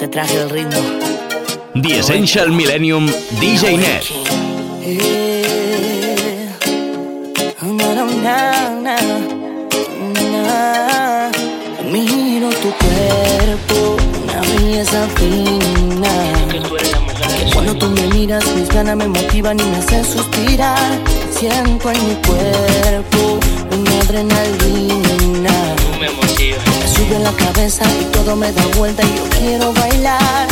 te traje el ritmo. The Essential Millennium DJ Net. Miro tu cuerpo, una belleza fina. Cuando tú me miras, mis ganas me motivan y me hacen suspirar. Siento en mi cuerpo una adrenalina. me motiva. Sube la cabeza y todo me da vuelta y yo quiero bailar.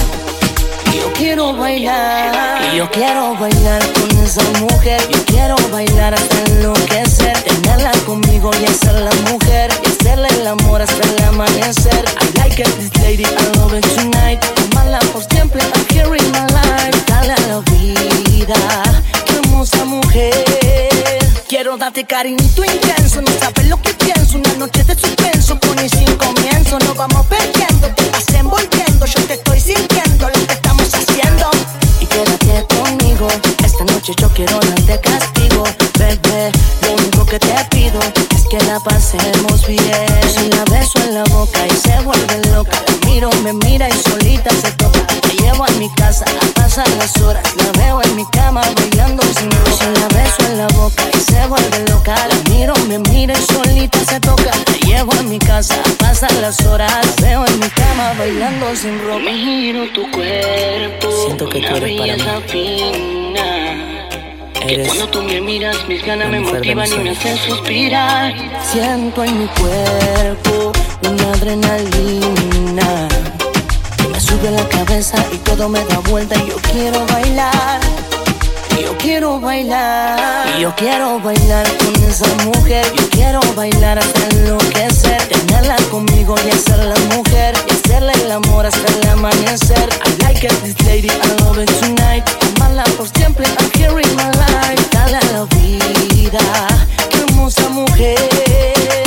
Yo quiero bailar, yo quiero bailar con esa mujer. Yo quiero bailar hasta enloquecer, tenerla conmigo y hacer la mujer y hacerle el amor hasta el amanecer. I like it, this lady, I love it tonight. Amarla por siempre, I'm here in my life. Dale a la vida, hermosa mujer. Quiero darte cariñito intenso, no sabes lo que pienso. Una noche de suspenso, con y sin comienzo. Nos vamos perdiendo, te vas envolviendo. Yo te estoy sintiendo lo que estamos haciendo. Y quédate conmigo, esta noche yo quiero darte castigo. Bebé, lo único que te pido es que la pasemos bien. Si la beso en la boca y se vuelve loca. La miro, me mira y solita se toca. Llevo a mi casa a pasar las horas. La veo en mi cama bailando sin ropa. Si la beso en la boca y se vuelve loca. La miro, me mira y solita se toca. La llevo a mi casa a pasar las horas. La veo en mi cama bailando sin ropa. Miro tu cuerpo. Siento que tú eres para mí. fina. Que cuando tú me miras, mis ganas me motivan y me hacen suspirar. Siento en mi cuerpo una adrenalina me sube la cabeza y todo me da vuelta y yo quiero bailar. Yo quiero bailar, yo quiero bailar con esa mujer. Yo quiero bailar hasta enloquecer, tenerla conmigo y hacer la mujer y hacerle el amor hasta el amanecer. I like it, this lady, I love it tonight. Amarla por siempre, I'm here in my life. Dale a la vida, hermosa mujer.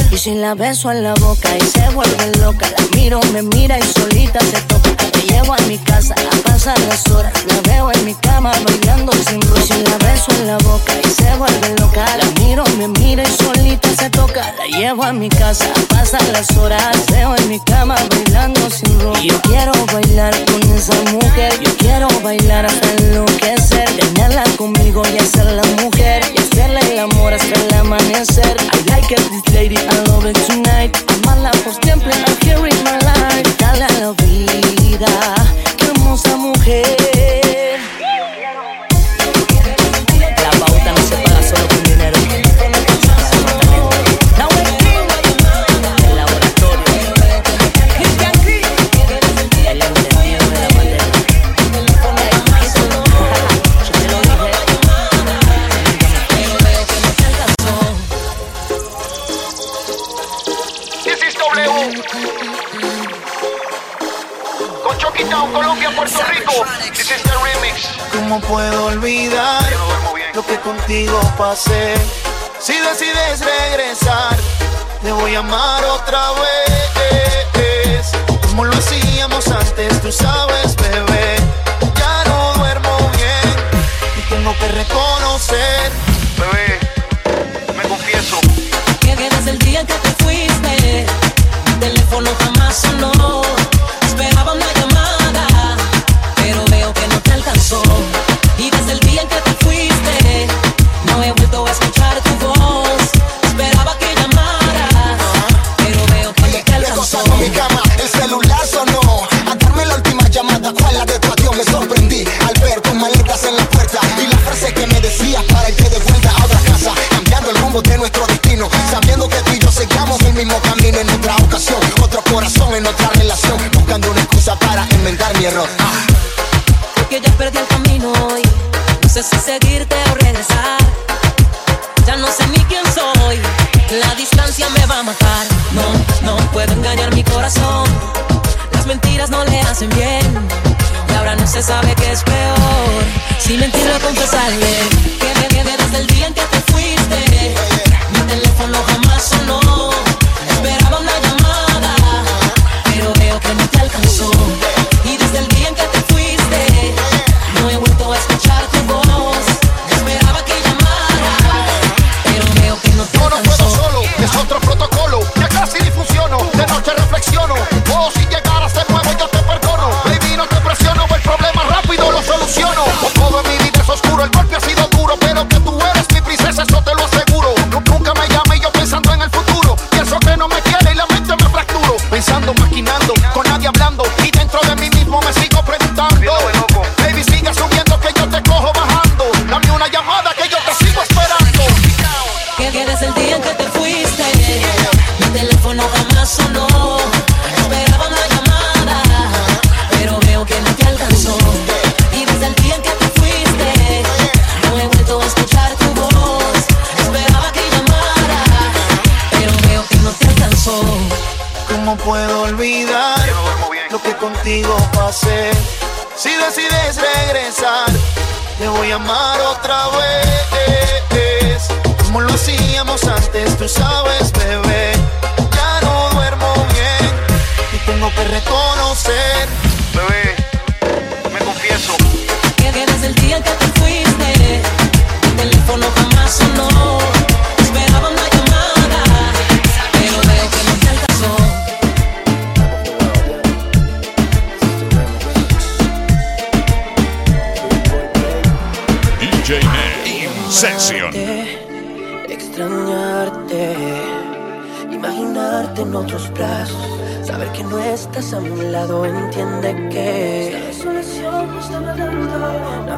Y si la beso en la boca y se vuelve loca, la miro, me mira y solita se toca. La llevo a mi casa a pasar las horas, la veo en mi cama bailando sin ropa. Y si la beso en la boca y se vuelve loca, la miro, me mira y solita se toca. La llevo a mi casa a pasar las horas, la veo en mi cama bailando sin ropa. Y yo quiero bailar con esa mujer, yo quiero bailar hasta enloquecer, tenerla conmigo y hacer la mujer y hacerle el amor hasta el amanecer. I like it, this lady, I love it tonight. Amarla por siempre, I'm here my life. Dale a la vida, qué hermosa mujer. ¿Cómo puedo olvidar lo que contigo pasé? Si decides regresar, te voy a amar otra vez. Como lo hacíamos antes, tú sabes, bebé. Ya no duermo bien y tengo que reconocer. Bebé, me confieso. Que desde el día que te fuiste, mi teléfono jamás sonó. Esperaba una llamada, Y desde el día en que te fuiste, no he vuelto a escuchar tu voz. Esperaba que llamaras, pero veo que alcanzó. gozando mi cama, el celular sonó. A darme la última llamada, fue la de tu adiós. Me sorprendí al ver tus maletas en la puerta y la frase que me decías para irte de vuelta a otra casa. Cambiando el rumbo de nuestro destino, sabiendo que tú y yo seguíamos el mismo camino en otra ocasión. Otro corazón en otra relación, buscando una excusa para enmendar mi error. Perdí el camino hoy. No sé si seguirte o regresar. Ya no sé ni quién soy. La distancia me va a matar. No, no puedo engañar mi corazón. Las mentiras no le hacen bien. Y ahora no se sabe qué es peor. Si mentirle confesarle. Que me quedé desde el día en que te fuiste. Mi teléfono jamás sonó. Esperaba una llamada. Pero veo que no te alcanzó. Si llegaras otra vez.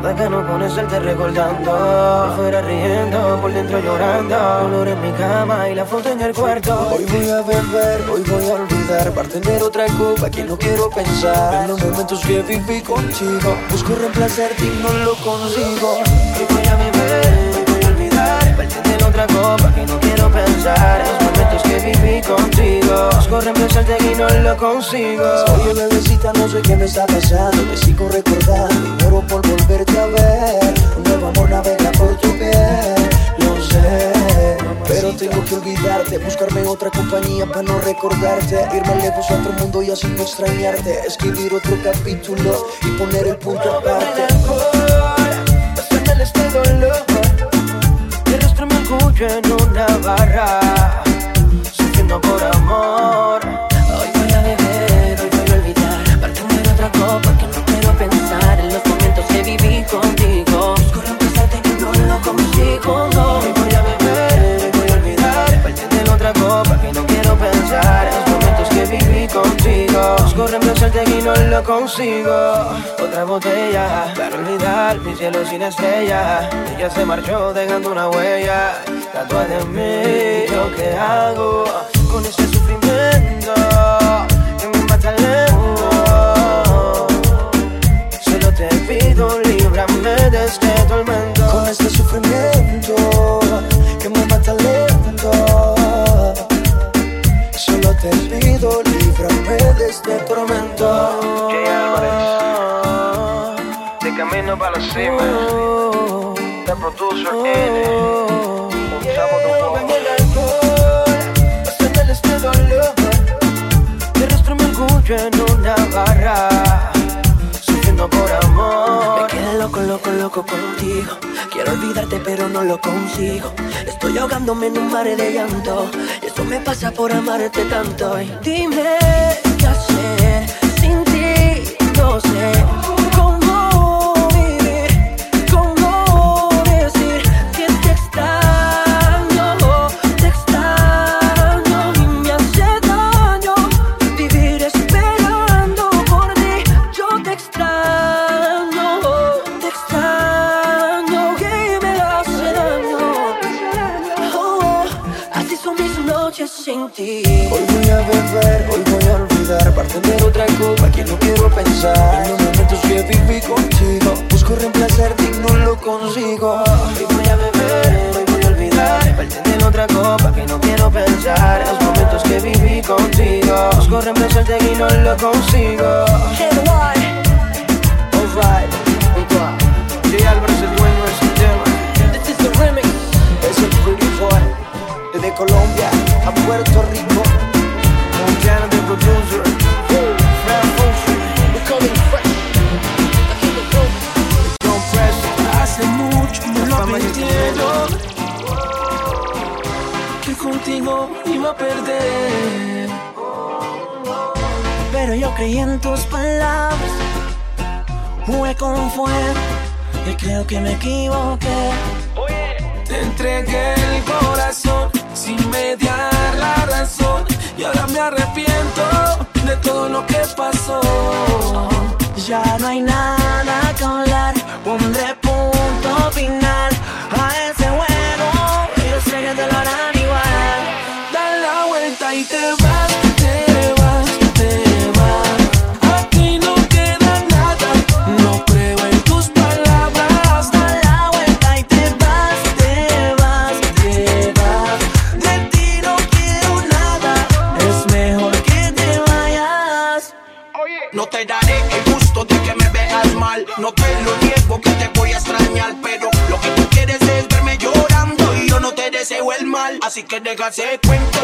Nada que no pones el te recordando, por fuera riendo, por dentro llorando, dolor en mi cama y la foto en el cuarto. Hoy voy a beber, hoy voy a olvidar, bartender otra copa que no quiero pensar en los momentos que viví contigo. Busco reemplazarte y no lo consigo. Hoy voy a beber, hoy voy a olvidar, bartender otra copa que no quiero pensar en los momentos que viví contigo. Busco reemplazarte y no lo consigo. Oye bebecita, no sé qué me está pasando. Te sigo recordando y muero por volverte a ver. Un nuevo amor navega por tu piel, lo sé Pero tengo que olvidarte, buscarme otra compañía para no recordarte. Irme lejos a otro mundo y así no extrañarte. Escribir otro capítulo y poner el punto aparte. este dolor me orgullo en una barra Por amor. Hoy voy a beber, hoy voy a olvidar. Bartender otra copa que no quiero pensar En los momentos que viví contigo. Busco reemplazarte que no lo consigo. Hoy voy a beber, hoy voy a olvidar. Bartender otra copa que no quiero pensar En los momentos que viví contigo. Busco reemplazarte y no lo consigo. Otra botella para olvidar mi cielo sin estrella. Ella se marchó dejando una huella. Tatuada de mí, lo que hago Con este sufrimiento que me mata lento Solo te pido, líbrame de este tormento Con este sufrimiento que me mata lento Solo te pido, líbrame de este tormento de camino para la cima. The producer N. loco, contigo. Quiero olvidarte pero no lo consigo. Estoy ahogándome en un mar de llanto. Y eso me pasa por amarte tanto. Y dime qué hacer sin ti No sé Otra copa que no quiero pensar. En los momentos que viví contigo Busco reemplazarte y no lo consigo. Hoy voy a beber, hoy voy a olvidar. Bartender otra copa que no quiero pensar. En los momentos que viví contigo Busco reemplazarte y no lo consigo. Alright, junto a J. Álvarez, el dueño del sistema This is the remix. Es el pretty boy Desde Colombia a Puerto Rico. Montana, the producer entiendo Que contigo iba a perder. Pero yo creí en tus palabras. Jugué con fuego Y creo que me equivoqué. Te entregué el corazón sin mediar la razón. Y ahora me arrepiento de todo lo que pasó. Ya no hay nada que hablar así que déjase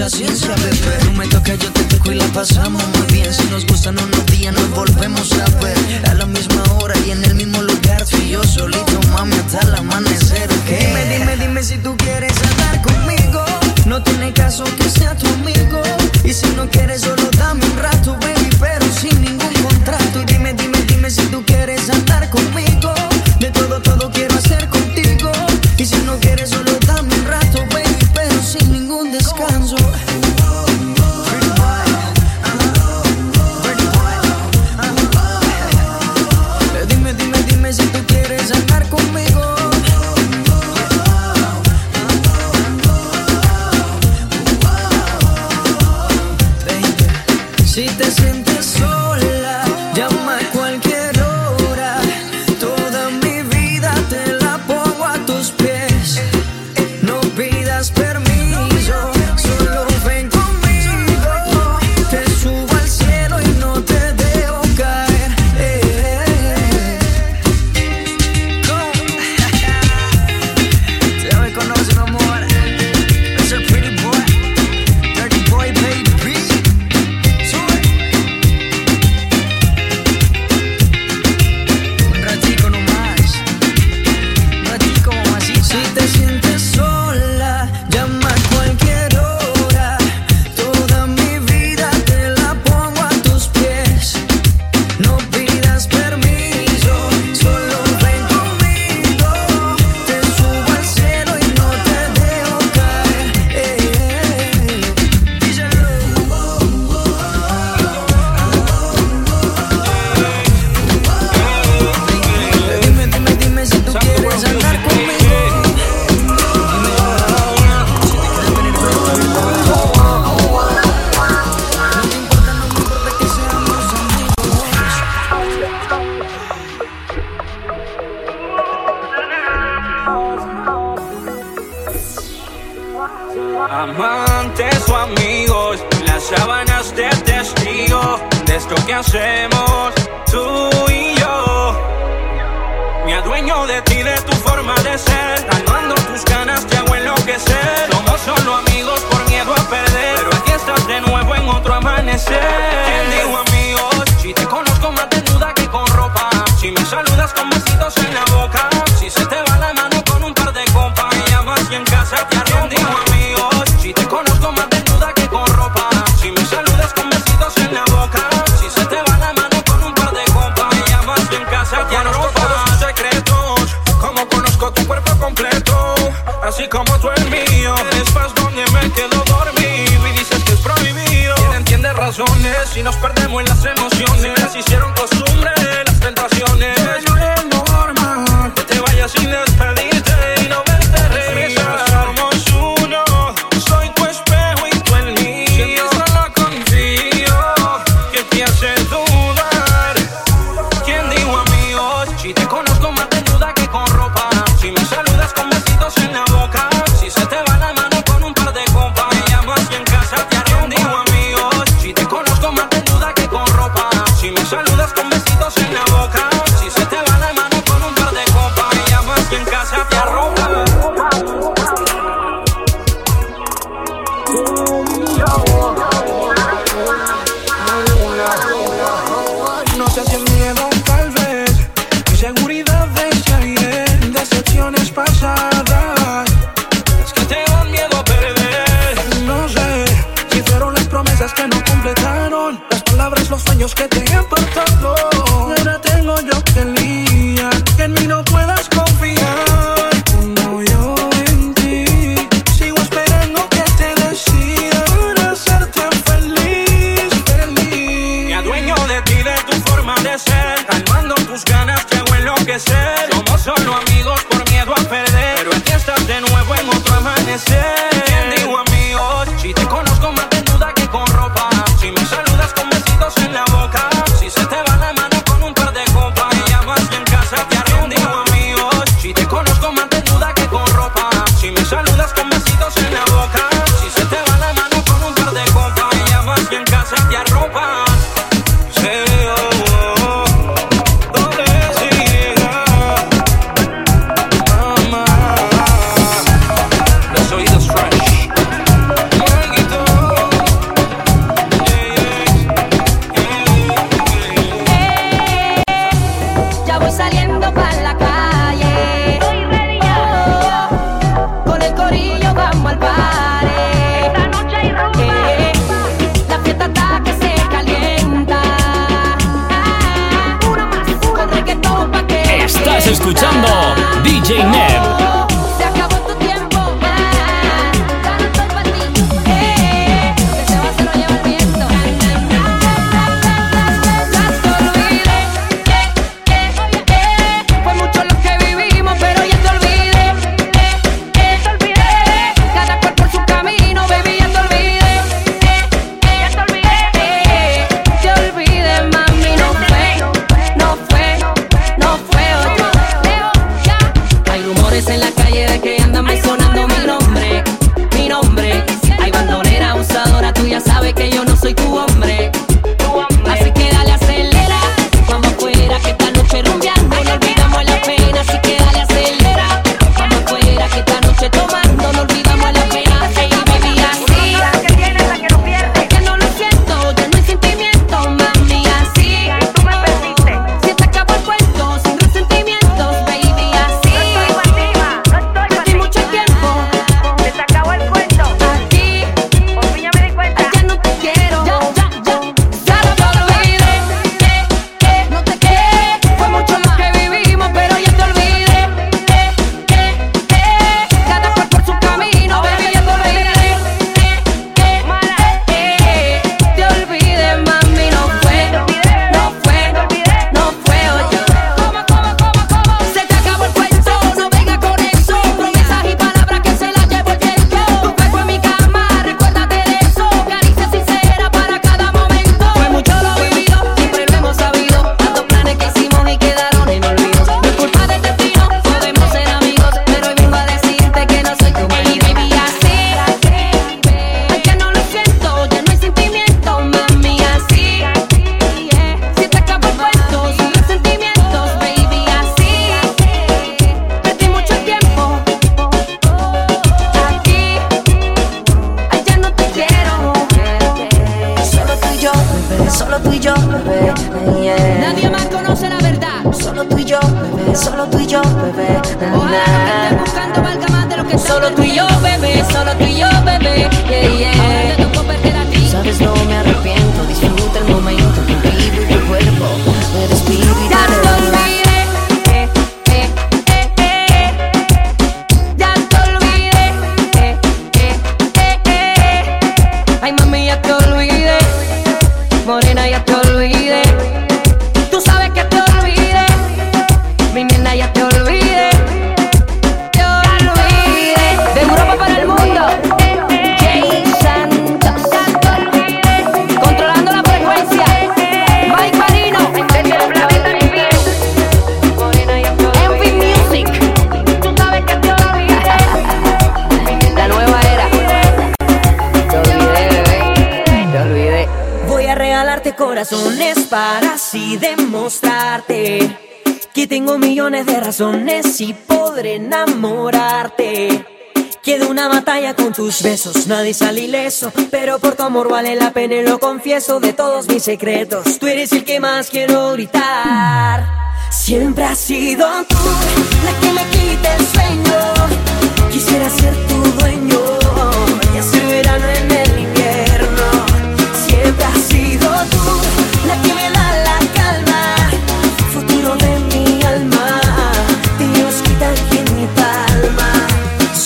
mucha ciencia, bebé. Tú me tocas, yo te toco y la pasamos Saludas besos nadie sale ileso Pero por tu amor vale la pena y lo confieso De todos mis secretos Tú eres el que más quiero gritar. Siempre has sido tú La que me quita el sueño Quisiera ser tu dueño Y hacer verano en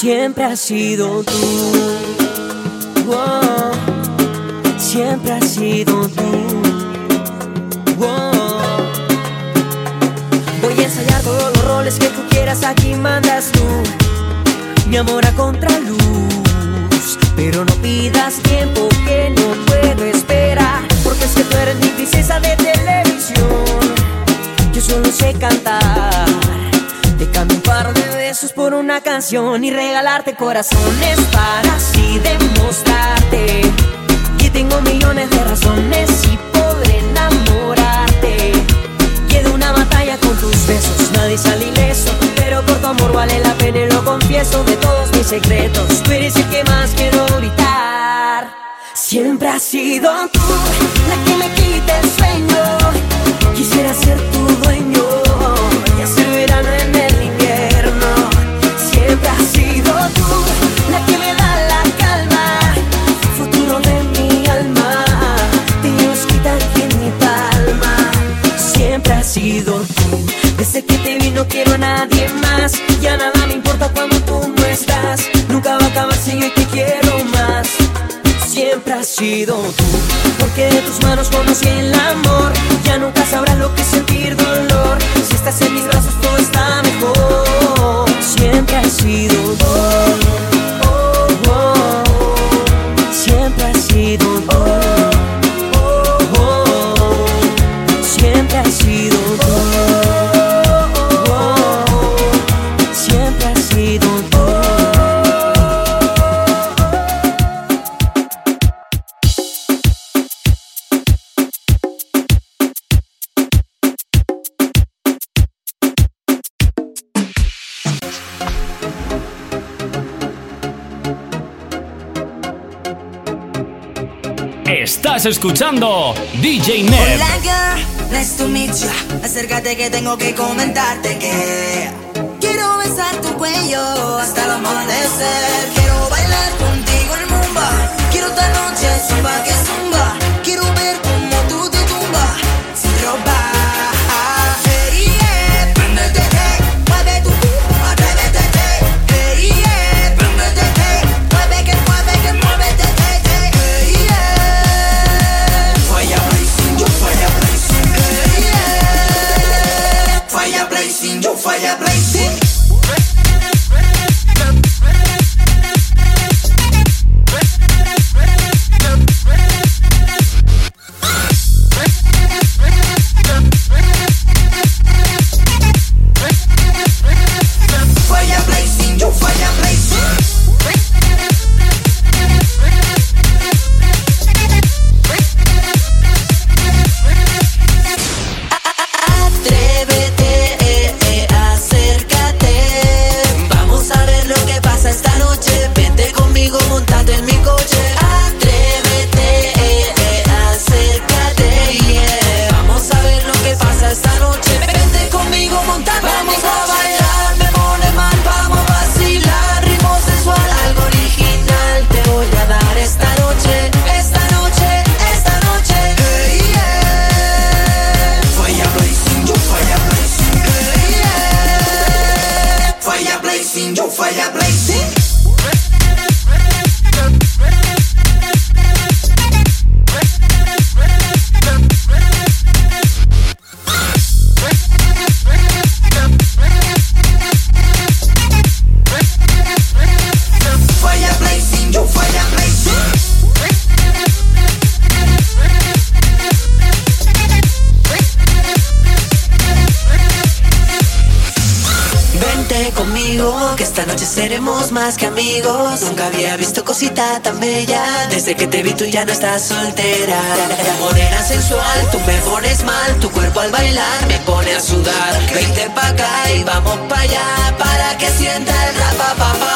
siempre has sido tú. Siempre has sido tú. Voy a ensayar todos los roles que tú quieras, aquí mandas tú. Mi amor a contraluz, pero no pidas tiempo que no puedo esperar, porque es que tú eres mi princesa de televisión. Yo solo sé cantar. Te cambio un par de besos por una canción y regalarte corazones para así demostrarte que tengo millones de razones y podré enamorarte. Queda una batalla con tus besos, nadie sale ileso, pero por tu amor vale la pena y lo confieso de todos mis secretos. Tú eres el que más quiero gritar. Siempre has sido tú la que me quita el sueño. Quisiera ser tu dueño sido tú. Desde que te vi no quiero a nadie más. Ya nada me importa cuando tú no estás. Nunca va a acabar si yo te quiero más siempre has sido tú. Porque de tus manos conocí el amor. Ya nunca sabrás lo que es sentir dolor. Si estás en mis brazos, todo está mejor. Siempre has sido tú. Estás escuchando DJ Ned. Hola girl, nice to meet you. Acércate que tengo que comentarte que quiero besar tu cuello hasta el amanecer. Quiero bailar contigo el mumba. Quiero esta noche zumba que zumba. Quiero ver cómo tú te tumbas sin ropa. Tan. Desde que te vi tú ya no estás soltera. Morena sensual, tú me pones mal. Tu cuerpo al bailar me pone a sudar. Vente pa' acá y vamos pa' allá. Para que sienta el rapa papá.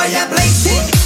Fire blazing.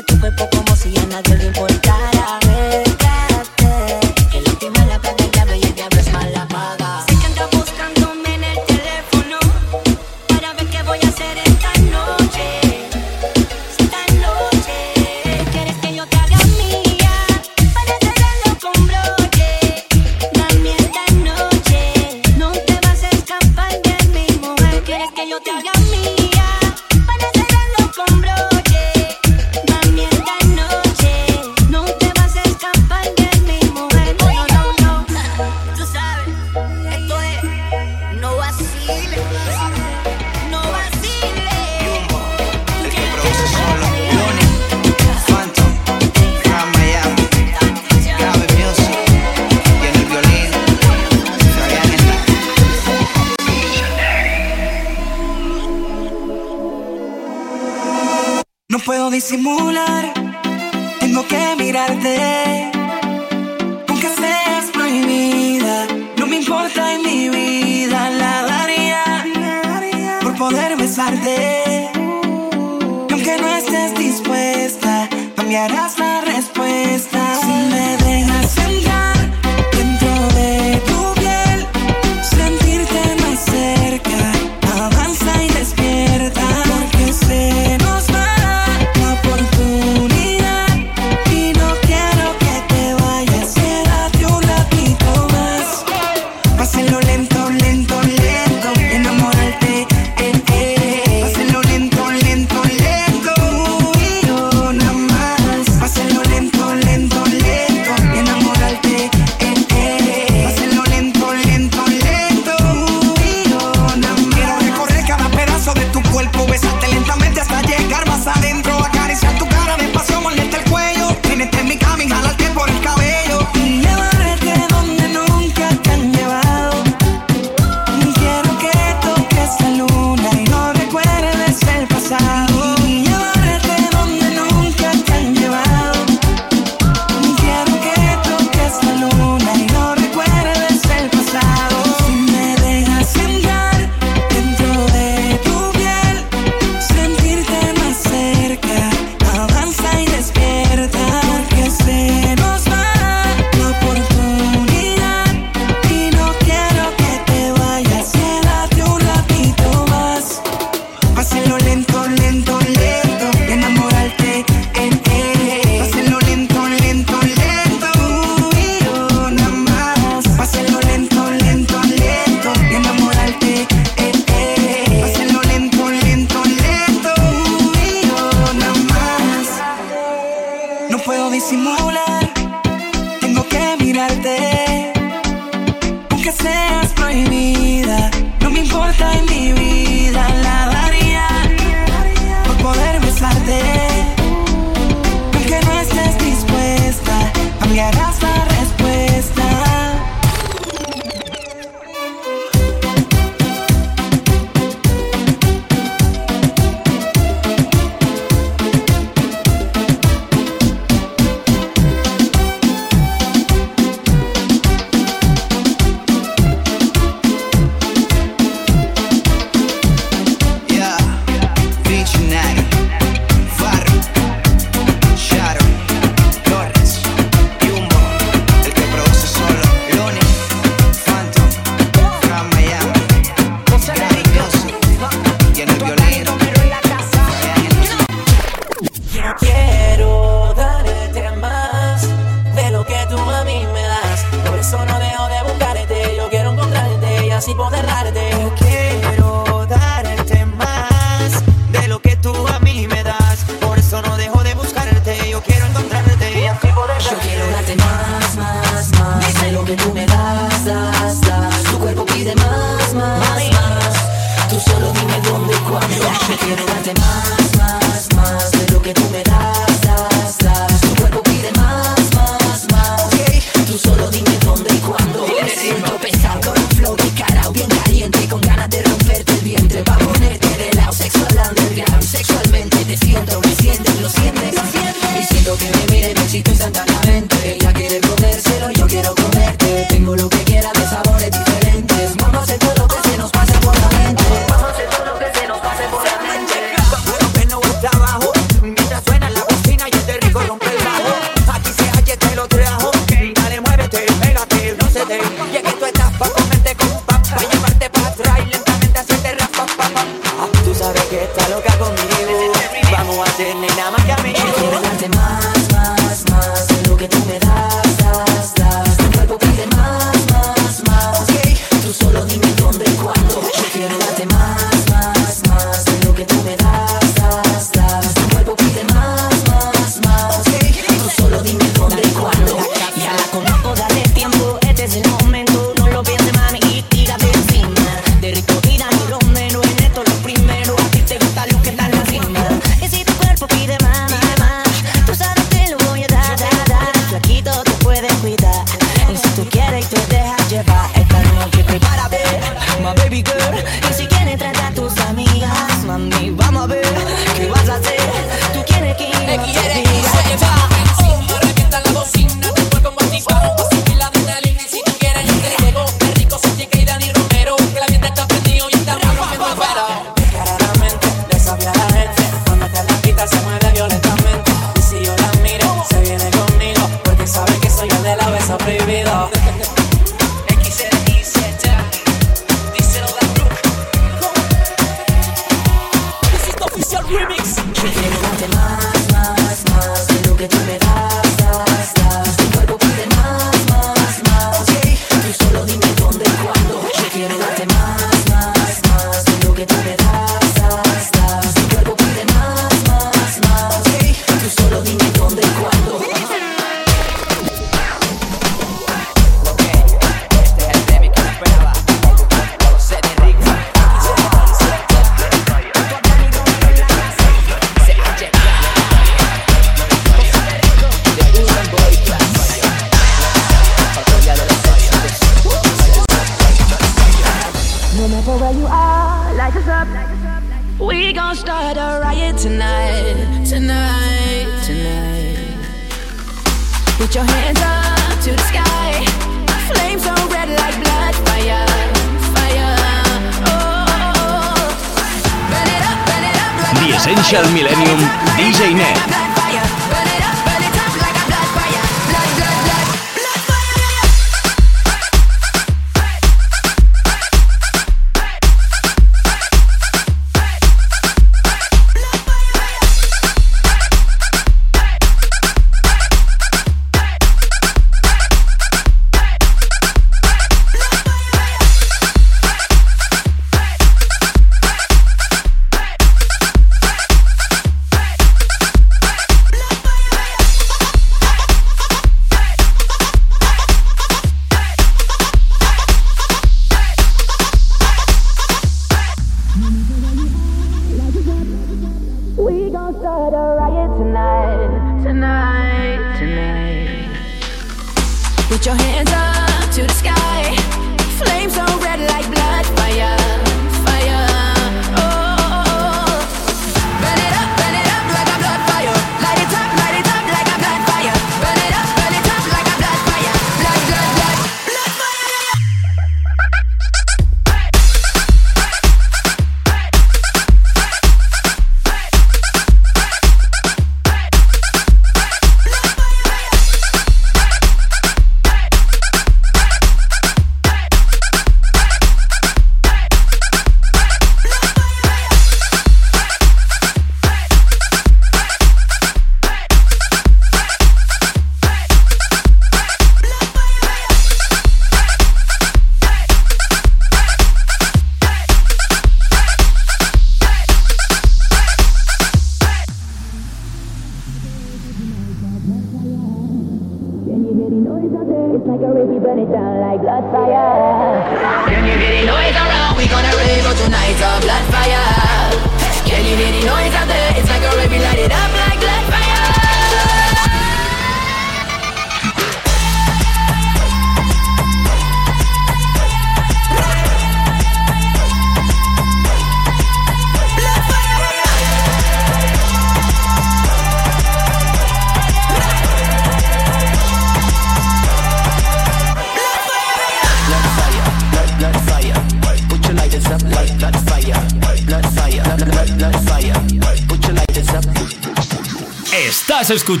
escuchado.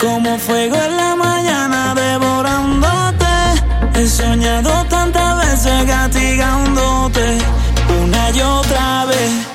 como fuego en la mañana devorándote. He soñado tantas veces castigándote una y otra vez.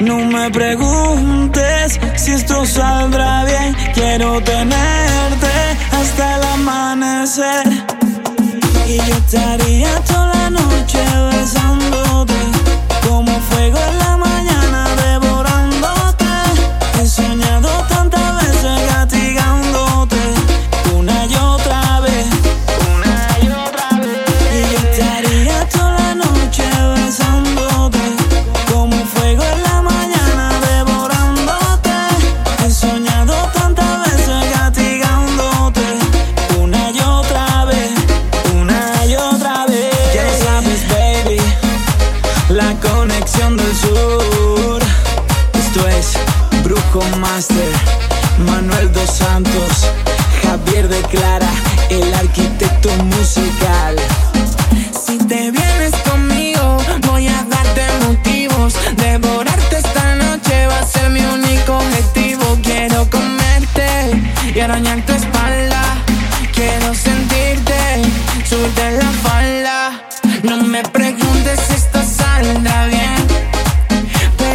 No me preguntes si esto saldrá bien. Quiero tenerte hasta el amanecer. Y yo estaría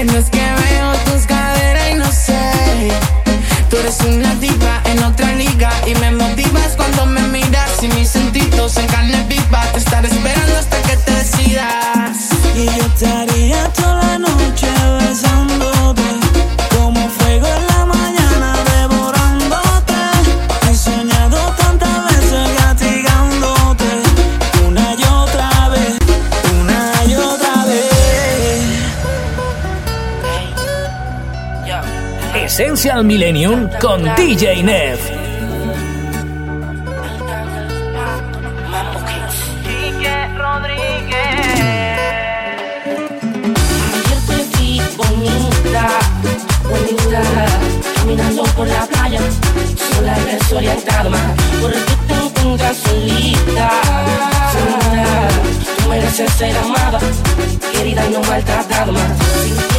Pero es que veo tus caderas y no sé. Tú eres una Essential Millennium con DJ Nev. Caminando por la playa, sola y desorientada, porque te encuentras solita, solita. Tú mereces ser amada, querida y no maltratada más.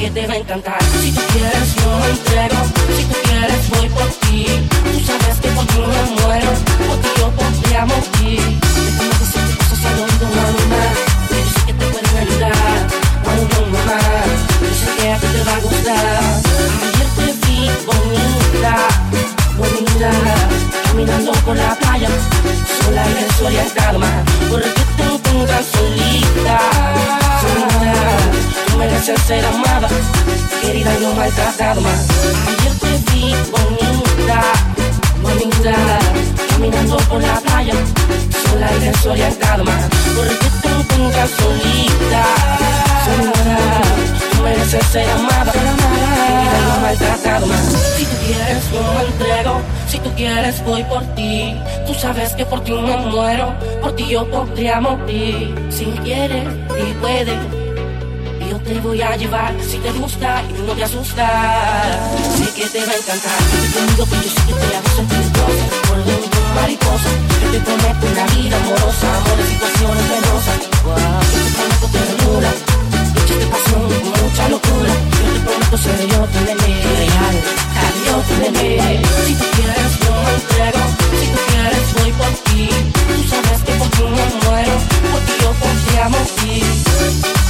Que te va a encantar. Si tú quieres, yo me entrego. Si tú quieres, voy por ti. Tú sabes que por ti me muero, por ti yo podría morir. Déjame decirte cosas al oído, mamá. Yo sé que te pueden ayudar. Oh, no, mamá. Yo sé que a ti te va a gustar. Ayer te vi bonita, bonita, caminando por la playa, sola y desorientada. Porque te encuentras solita, solita. Mereces ser amada, querida y no maltratada, ma. Ayer te vi bonita, bonita, caminando por la playa, sola y desorientada, ma. Porque te encuentras solita, solita. Tú mereces ser amada, querida no maltratada, ma. Si tú quieres, yo me entrego. Si tú quieres, voy por ti. Tú sabes que por ti me muero. Por ti yo podría morir. Si quieres y puedes, te voy a llevar. Si te gusta y no te asusta, sé que te va a encantar. Vete conmigo, que yo sé que te hago sentir cosas. Por dentro, mariposa. Yo te prometo una vida amorosa. Amores, situaciones penosas. Yo te prometo ternura. De pasión con mucha locura. Yo te prometo ser yo, tu nene real. Yo tu nene. Si tú quieres, yo me entrego. Si tú quieres, voy por ti. Tú sabes que por ti me muero. Por ti yo podría morir. Ayer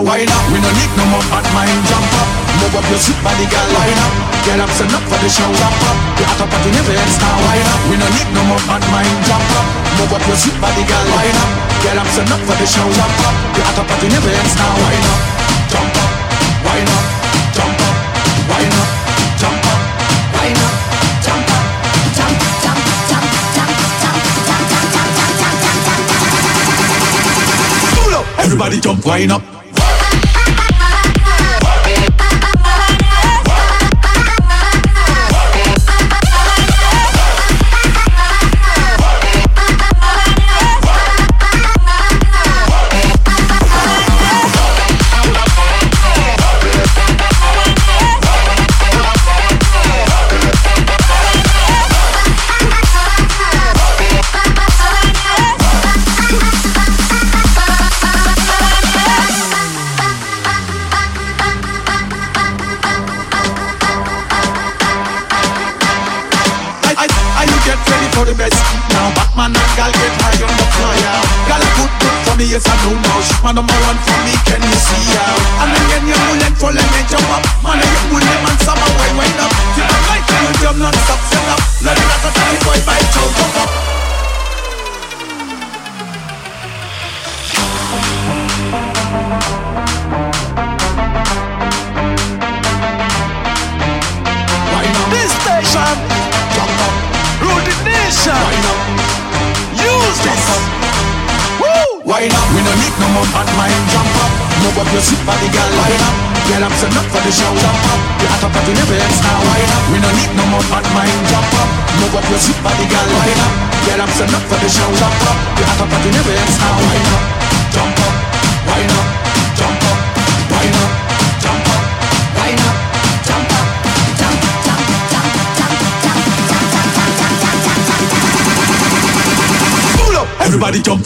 Wine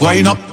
wind up.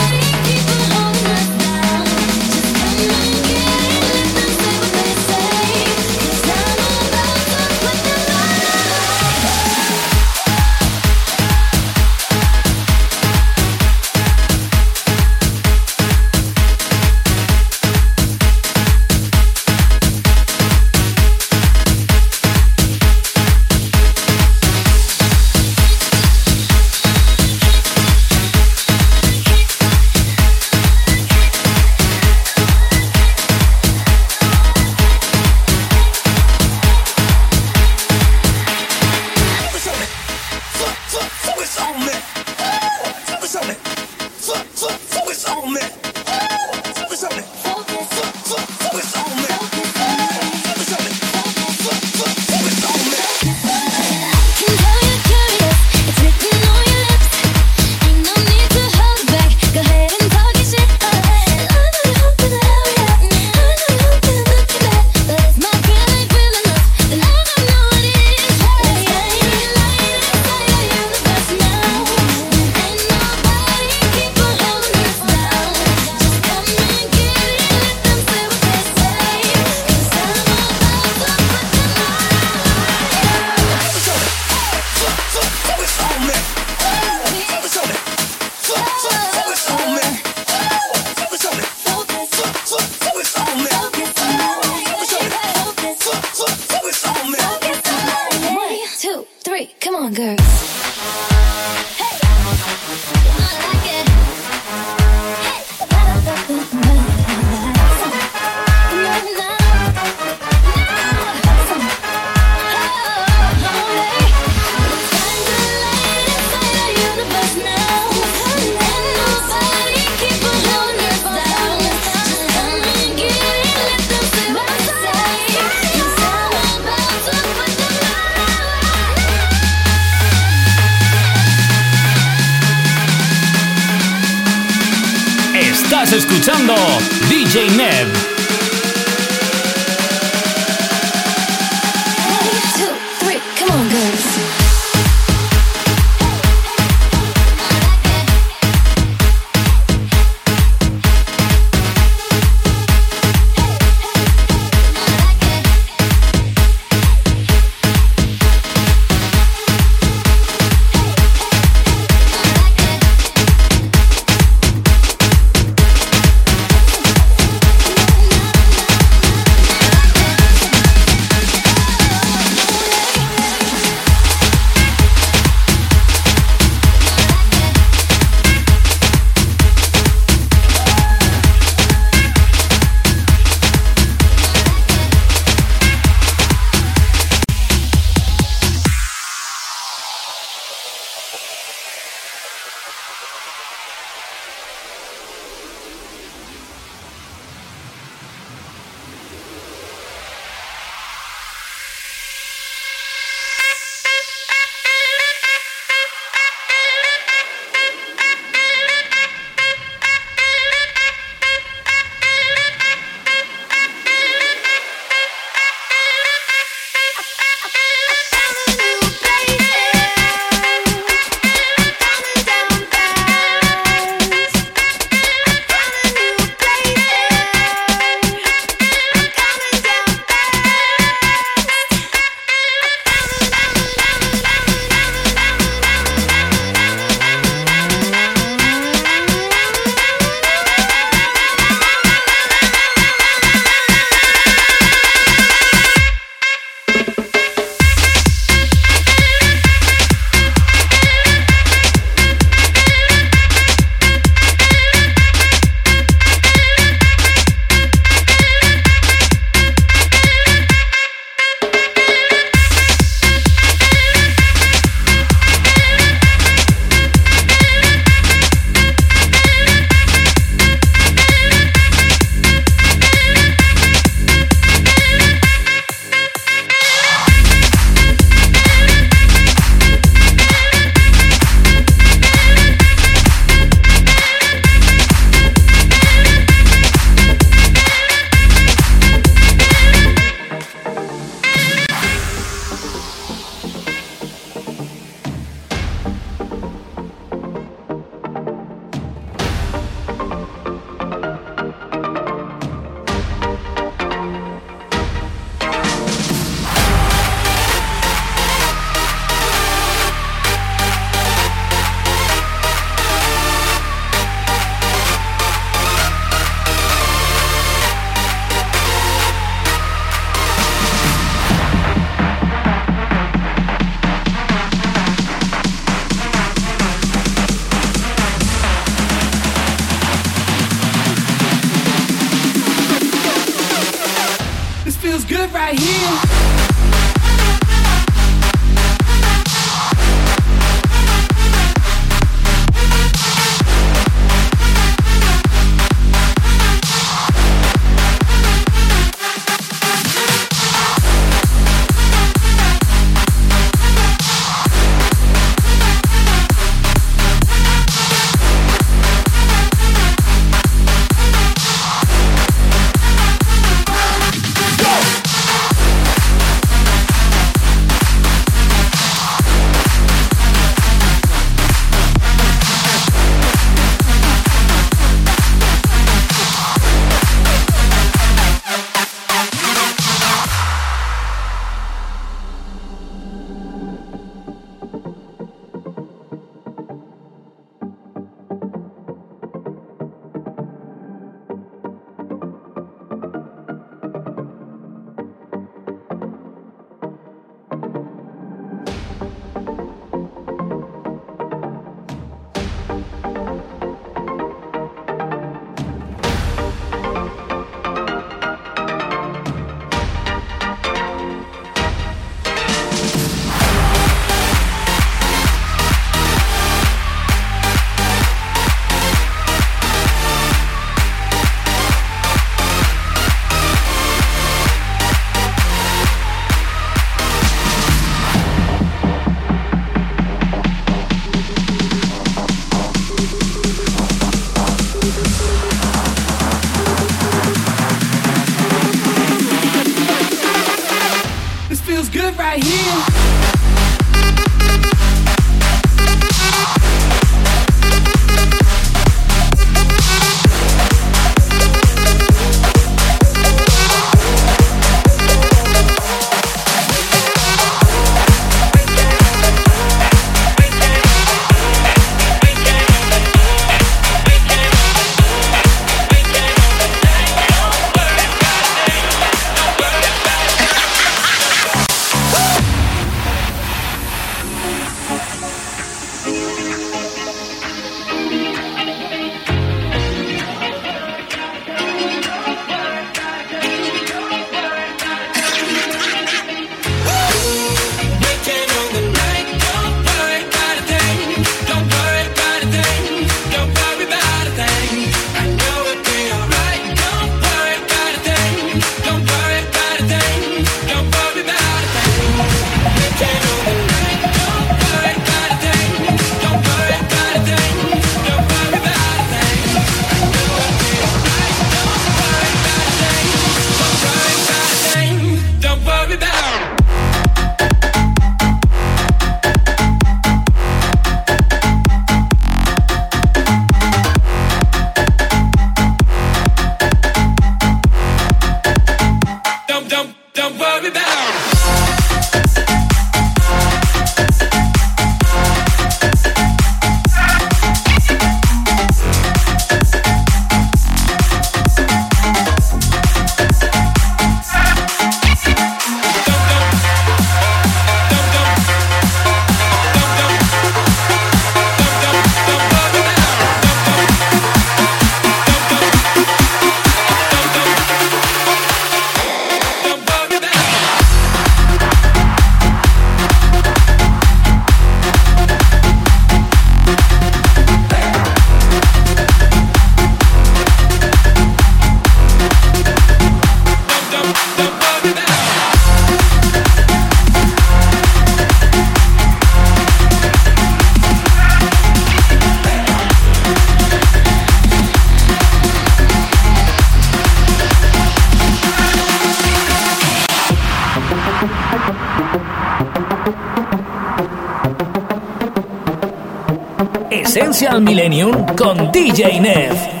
Essential Millennium con DJ Nev.